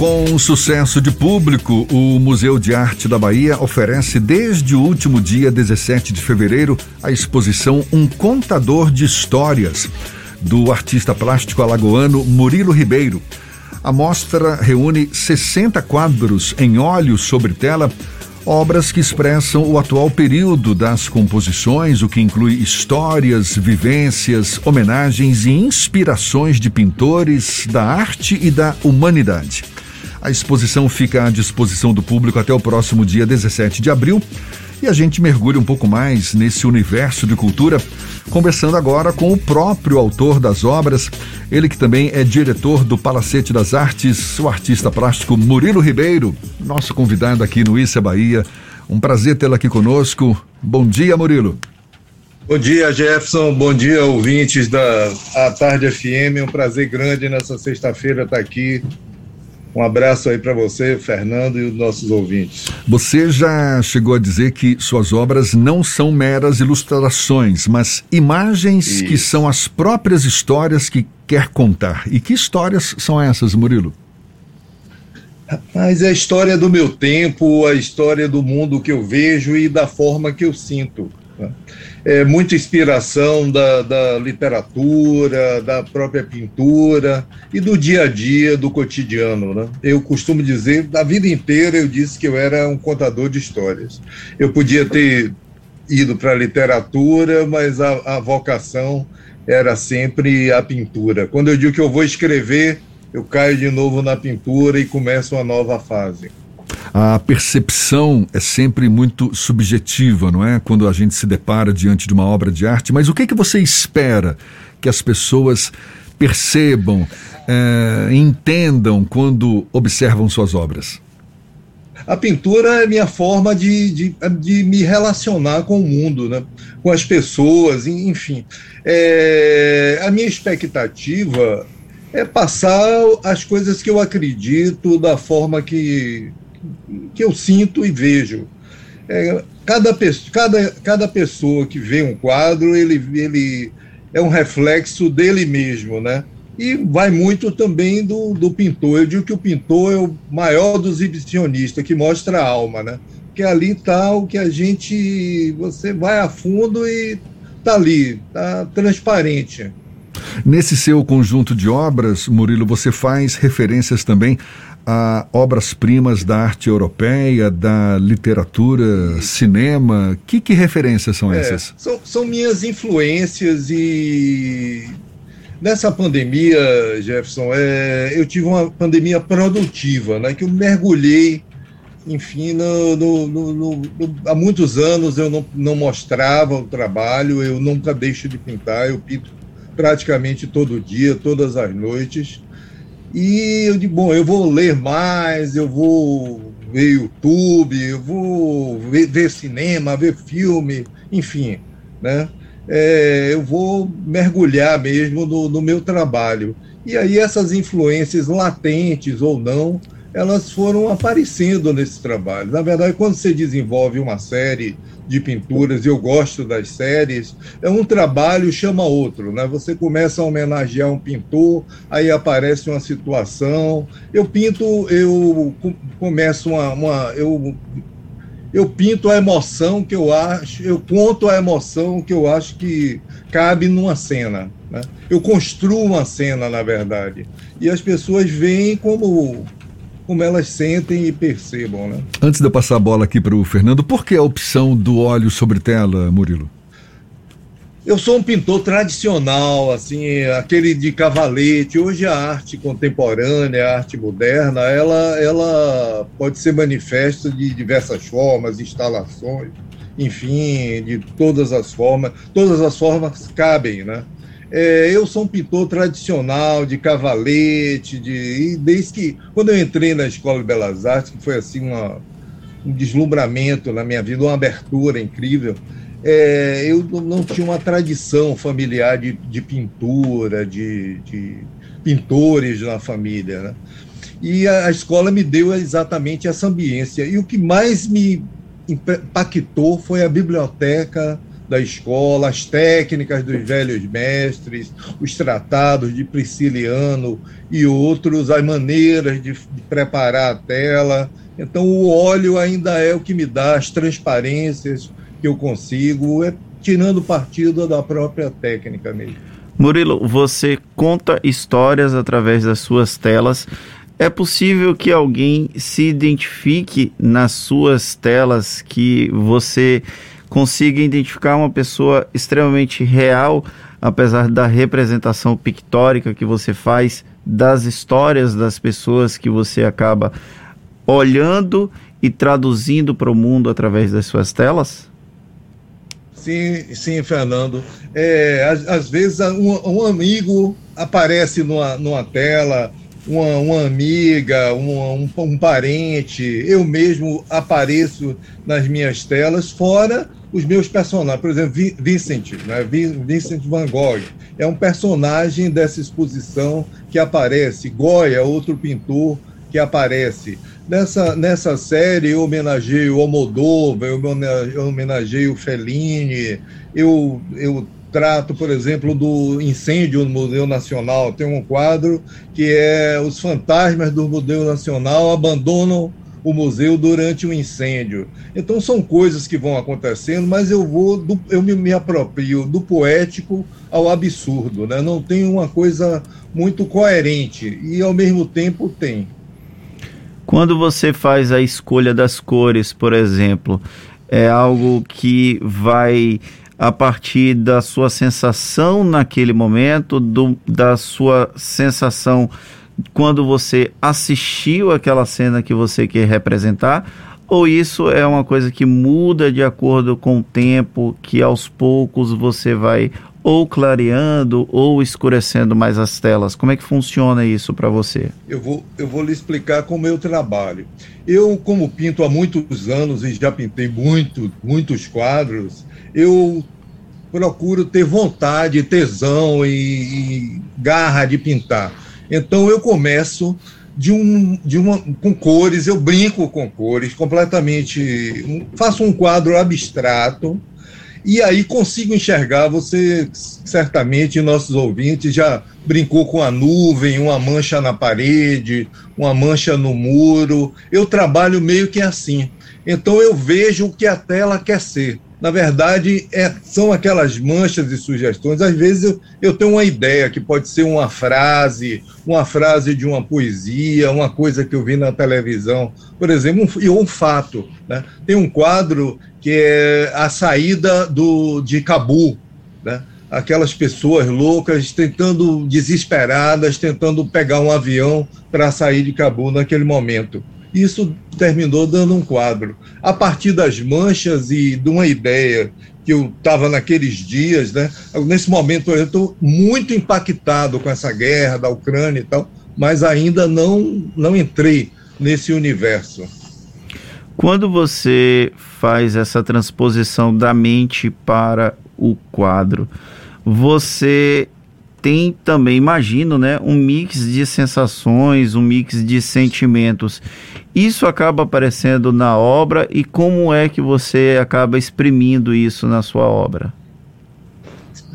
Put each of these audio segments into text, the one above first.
Com sucesso de público, o Museu de Arte da Bahia oferece desde o último dia 17 de fevereiro a exposição Um Contador de Histórias, do artista plástico alagoano Murilo Ribeiro. A mostra reúne 60 quadros em óleo sobre tela Obras que expressam o atual período das composições, o que inclui histórias, vivências, homenagens e inspirações de pintores da arte e da humanidade. A exposição fica à disposição do público até o próximo dia 17 de abril e a gente mergulha um pouco mais nesse universo de cultura, conversando agora com o próprio autor das obras, ele que também é diretor do Palacete das Artes, o artista plástico Murilo Ribeiro, nosso convidado aqui no Issa Bahia. Um prazer tê-lo aqui conosco. Bom dia, Murilo. Bom dia, Jefferson. Bom dia, ouvintes da A Tarde FM. É um prazer grande nessa sexta-feira estar aqui um abraço aí para você, Fernando, e os nossos ouvintes. Você já chegou a dizer que suas obras não são meras ilustrações, mas imagens Isso. que são as próprias histórias que quer contar. E que histórias são essas, Murilo? Mas é a história do meu tempo, a história do mundo que eu vejo e da forma que eu sinto. Né? é, muita inspiração da, da literatura, da própria pintura e do dia a dia, do cotidiano. Né? Eu costumo dizer, da vida inteira eu disse que eu era um contador de histórias. Eu podia ter ido para a literatura, mas a, a vocação era sempre a pintura. Quando eu digo que eu vou escrever, eu caio de novo na pintura e começo uma nova fase a percepção é sempre muito subjetiva, não é? Quando a gente se depara diante de uma obra de arte. Mas o que, que você espera que as pessoas percebam, é, entendam quando observam suas obras? A pintura é minha forma de, de, de me relacionar com o mundo, né? com as pessoas, enfim. É, a minha expectativa é passar as coisas que eu acredito da forma que, que eu sinto e vejo. É, cada, cada, cada pessoa que vê um quadro, ele, ele é um reflexo dele mesmo, né? E vai muito também do, do pintor. Eu digo que o pintor é o maior dos exibicionistas, que mostra a alma, né? Que ali está o que a gente. Você vai a fundo e está ali, está transparente. Nesse seu conjunto de obras, Murilo, você faz referências também a obras-primas da arte europeia, da literatura, cinema? Que, que referências são é, essas? São, são minhas influências e nessa pandemia, Jefferson, é, eu tive uma pandemia produtiva, né, que eu mergulhei, enfim, no, no, no, há muitos anos eu não, não mostrava o trabalho, eu nunca deixo de pintar, eu pinto praticamente todo dia, todas as noites. E eu digo, bom, eu vou ler mais, eu vou ver YouTube, eu vou ver, ver cinema, ver filme, enfim, né? É, eu vou mergulhar mesmo no, no meu trabalho. E aí essas influências latentes ou não, elas foram aparecendo nesse trabalho. Na verdade, quando você desenvolve uma série de pinturas, eu gosto das séries, é um trabalho chama outro, né? Você começa a homenagear um pintor, aí aparece uma situação, eu pinto, eu começo uma, uma eu eu pinto a emoção que eu acho, eu conto a emoção que eu acho que cabe numa cena. Né? Eu construo uma cena, na verdade. E as pessoas veem como como elas sentem e percebam. Né? Antes de eu passar a bola aqui para o Fernando, por que a opção do óleo sobre tela, Murilo? Eu sou um pintor tradicional, assim, aquele de cavalete. Hoje a arte contemporânea, a arte moderna, ela, ela pode ser manifesta de diversas formas, instalações, enfim, de todas as formas. Todas as formas cabem, né? É, eu sou um pintor tradicional, de cavalete, de, desde que, quando eu entrei na Escola de Belas Artes, que foi assim uma, um deslumbramento na minha vida, uma abertura incrível, é, eu não tinha uma tradição familiar de, de pintura, de, de, pintores na família. Né? E a, a escola me deu exatamente essa ambiência. E o que mais me impactou foi a biblioteca da escola, as técnicas dos velhos mestres, os tratados de Prisciliano e outros, as maneiras de, de preparar a tela. Então, o óleo ainda é o que me dá as transparências que eu consigo, é tirando partido da própria técnica mesmo. Murilo, você conta histórias através das suas telas. É possível que alguém se identifique nas suas telas, que você consiga identificar uma pessoa extremamente real, apesar da representação pictórica que você faz das histórias das pessoas que você acaba olhando e traduzindo para o mundo através das suas telas? Sim, sim, Fernando. É, às, às vezes um, um, amigo aparece numa, numa tela, uma, uma amiga, um, um, parente, eu mesmo apareço nas minhas telas, fora os meus personagens. Por exemplo, Vincent, né? Vincent Van Gogh, é um personagem dessa exposição que aparece. Goya, outro pintor que aparece. Nessa, nessa série eu homenageio o Almodóvar, eu homenageio o Fellini, eu, eu trato, por exemplo, do incêndio no Museu Nacional. Tem um quadro que é os fantasmas do Museu Nacional abandonam o museu durante um incêndio. Então são coisas que vão acontecendo, mas eu vou do, eu me, me aproprio do poético ao absurdo, né? Não tem uma coisa muito coerente e ao mesmo tempo tem. Quando você faz a escolha das cores, por exemplo, é algo que vai a partir da sua sensação naquele momento, do, da sua sensação quando você assistiu aquela cena que você quer representar, ou isso é uma coisa que muda de acordo com o tempo, que aos poucos você vai ou clareando ou escurecendo mais as telas? Como é que funciona isso para você? Eu vou, eu vou lhe explicar como eu trabalho. Eu, como pinto há muitos anos e já pintei muito, muitos quadros, eu procuro ter vontade, tesão e, e garra de pintar. Então eu começo de um, de uma, com cores, eu brinco com cores, completamente. Um, faço um quadro abstrato e aí consigo enxergar. Você, certamente, nossos ouvintes já brincou com a nuvem, uma mancha na parede, uma mancha no muro. Eu trabalho meio que assim. Então eu vejo o que a tela quer ser. Na verdade, é, são aquelas manchas e sugestões. Às vezes eu, eu tenho uma ideia que pode ser uma frase, uma frase de uma poesia, uma coisa que eu vi na televisão, por exemplo, um, e um fato. Né? Tem um quadro que é a saída do, de Cabu, né? aquelas pessoas loucas tentando, desesperadas, tentando pegar um avião para sair de Cabu naquele momento. Isso terminou dando um quadro. A partir das manchas e de uma ideia que eu estava naqueles dias, né? Nesse momento eu estou muito impactado com essa guerra da Ucrânia e tal, mas ainda não não entrei nesse universo. Quando você faz essa transposição da mente para o quadro, você tem também, imagino, né, um mix de sensações, um mix de sentimentos. Isso acaba aparecendo na obra e como é que você acaba exprimindo isso na sua obra?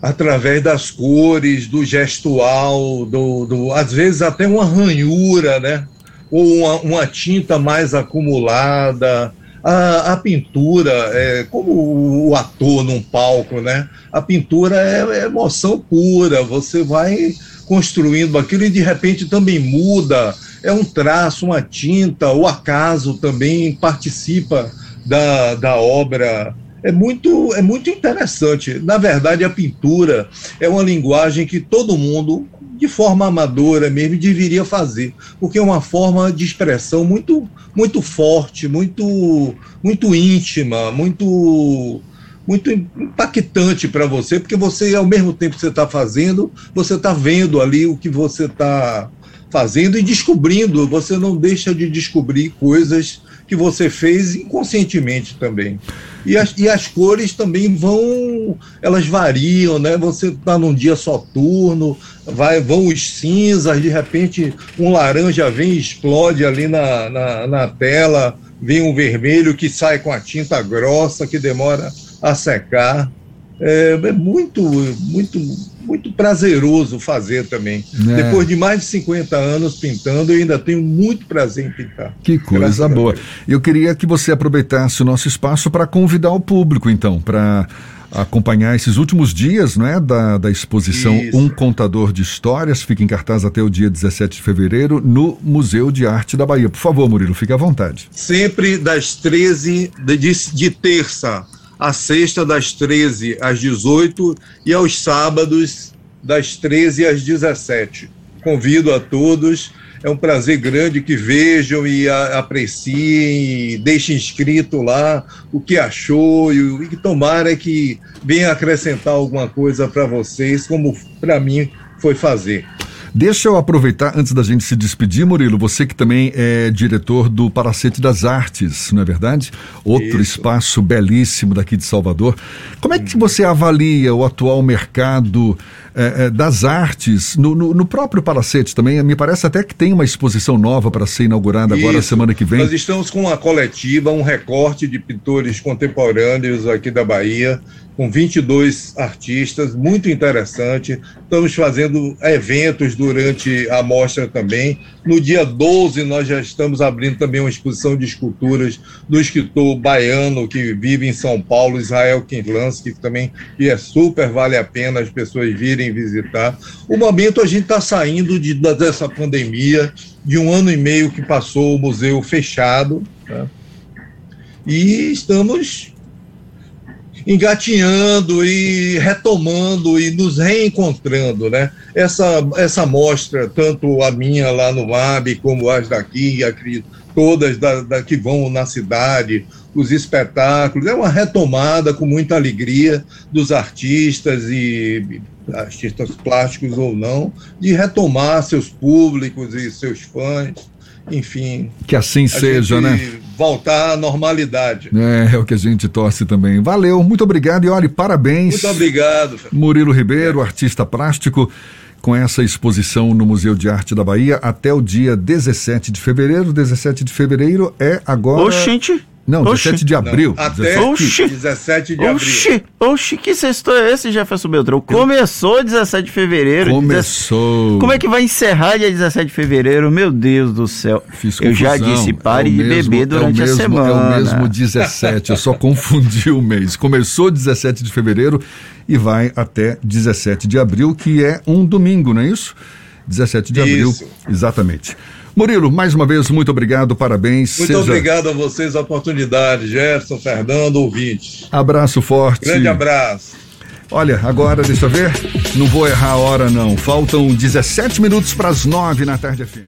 Através das cores, do gestual, do, do às vezes até uma ranhura, né? Ou uma, uma tinta mais acumulada, a, a pintura, é, como o ator num palco, né? A pintura é, é emoção pura, você vai construindo aquilo e de repente também muda. É um traço, uma tinta, o acaso também participa da, da obra. É muito, é muito interessante. Na verdade, a pintura é uma linguagem que todo mundo de forma amadora mesmo, deveria fazer, porque é uma forma de expressão muito, muito forte, muito, muito íntima, muito, muito impactante para você, porque você, ao mesmo tempo que você está fazendo, você está vendo ali o que você está fazendo e descobrindo. Você não deixa de descobrir coisas que você fez inconscientemente também. E as, e as cores também vão, elas variam, né? Você está num dia soturno, vai, vão os cinzas, de repente um laranja vem e explode ali na, na, na tela, vem um vermelho que sai com a tinta grossa, que demora a secar. é, é muito, muito, muito prazeroso fazer também. É. Depois de mais de 50 anos pintando, eu ainda tenho muito prazer em pintar. Que coisa boa. Eu queria que você aproveitasse o nosso espaço para convidar o público, então, para acompanhar esses últimos dias é, da, da exposição Isso. Um Contador de Histórias, fica em cartaz até o dia 17 de fevereiro no Museu de Arte da Bahia. Por favor, Murilo, fique à vontade. Sempre das 13 de, de terça a sexta das 13 às 18 e aos sábados das 13 às 17. Convido a todos. É um prazer grande que vejam e a, apreciem, e deixem escrito lá o que achou e, e tomara que venha acrescentar alguma coisa para vocês, como para mim foi fazer. Deixa eu aproveitar, antes da gente se despedir, Murilo, você que também é diretor do Palacete das Artes, não é verdade? Outro Isso. espaço belíssimo daqui de Salvador. Como é que você avalia o atual mercado é, é, das artes no, no, no, próprio Palacete também? Me parece até que tem uma exposição nova para ser inaugurada Isso. agora, semana que vem. Nós estamos com uma coletiva, um recorte de pintores contemporâneos aqui da Bahia, com 22 artistas, muito interessante. Estamos fazendo eventos durante a mostra também. No dia 12, nós já estamos abrindo também uma exposição de esculturas do escritor baiano que vive em São Paulo, Israel Kinlansky, que também que é super vale a pena as pessoas virem visitar. O momento a gente está saindo de, dessa pandemia, de um ano e meio que passou o museu fechado, né? e estamos engatinhando e retomando e nos reencontrando, né? Essa, essa mostra, tanto a minha lá no MAB, como as daqui, acredito, todas da, da, que vão na cidade, os espetáculos, é uma retomada com muita alegria dos artistas e artistas plásticos ou não, de retomar seus públicos e seus fãs enfim. Que assim seja, né? Voltar à normalidade. É, é o que a gente torce também. Valeu, muito obrigado e olhe, parabéns. Muito obrigado. Murilo Ribeiro, artista plástico, com essa exposição no Museu de Arte da Bahia até o dia 17 de fevereiro. 17 de fevereiro é agora. Oxente! Não, Oxi. 17 de abril. Não, até 17, Oxi. 17 de Oxi. abril. Oxi, que sexto é esse, Jefferson Beltrão? Começou 17 de fevereiro. Começou. Como é que vai encerrar dia 17 de fevereiro? Meu Deus do céu. Fiz confusão. Eu já disse, pare é de mesmo, beber durante é mesmo, a semana. É o mesmo 17, eu só confundi o mês. Começou 17 de fevereiro e vai até 17 de abril, que é um domingo, não é isso? 17 de abril, isso. exatamente. Murilo, mais uma vez, muito obrigado, parabéns. Muito Seja... obrigado a vocês a oportunidade, Gerson, Fernando, ouvinte. Abraço forte. Grande abraço. Olha, agora, deixa eu ver, não vou errar a hora não, faltam 17 minutos para as 9 na tarde fim.